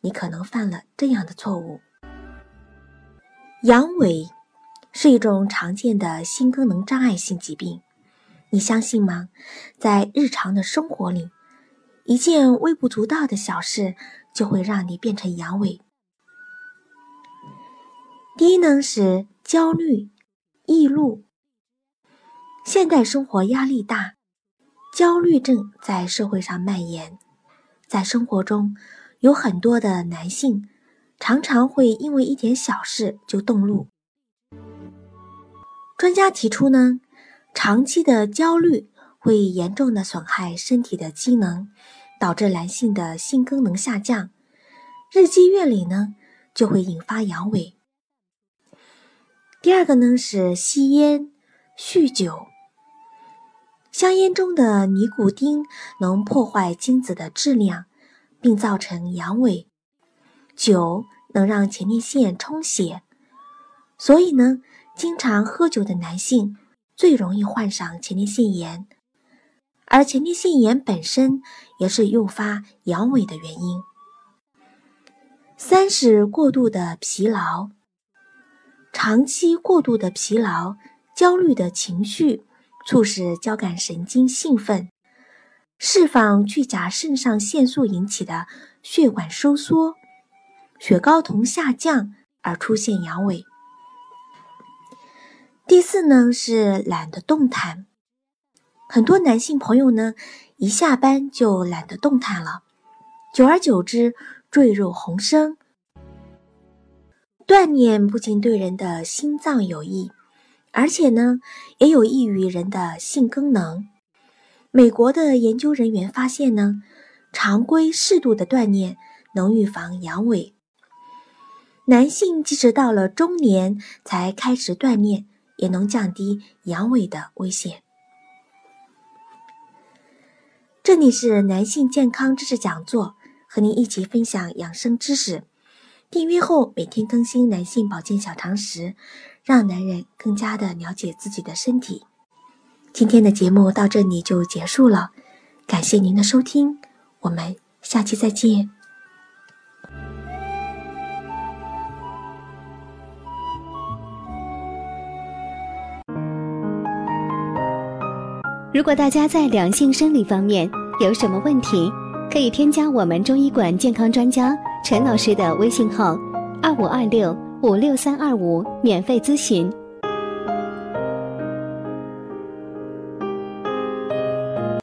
你可能犯了这样的错误：阳痿是一种常见的性功能障碍性疾病。你相信吗？在日常的生活里，一件微不足道的小事就会让你变成阳痿。第一呢是焦虑、易怒。现代生活压力大，焦虑症在社会上蔓延，在生活中。有很多的男性常常会因为一点小事就动怒。专家提出呢，长期的焦虑会严重的损害身体的机能，导致男性的性功能下降，日积月累呢就会引发阳痿。第二个呢是吸烟、酗酒，香烟中的尼古丁能破坏精子的质量。并造成阳痿，酒能让前列腺充血，所以呢，经常喝酒的男性最容易患上前列腺炎，而前列腺炎本身也是诱发阳痿的原因。三是过度的疲劳，长期过度的疲劳、焦虑的情绪，促使交感神经兴奋。释放去甲肾上腺素引起的血管收缩、血睾酮下降而出现阳痿。第四呢是懒得动弹，很多男性朋友呢一下班就懒得动弹了，久而久之赘肉横生。锻炼不仅对人的心脏有益，而且呢也有益于人的性功能。美国的研究人员发现呢，常规适度的锻炼能预防阳痿。男性即使到了中年才开始锻炼，也能降低阳痿的危险。这里是男性健康知识讲座，和您一起分享养生知识。订阅后每天更新男性保健小常识，让男人更加的了解自己的身体。今天的节目到这里就结束了，感谢您的收听，我们下期再见。如果大家在两性生理方面有什么问题，可以添加我们中医馆健康专家陈老师的微信号：二五二六五六三二五，免费咨询。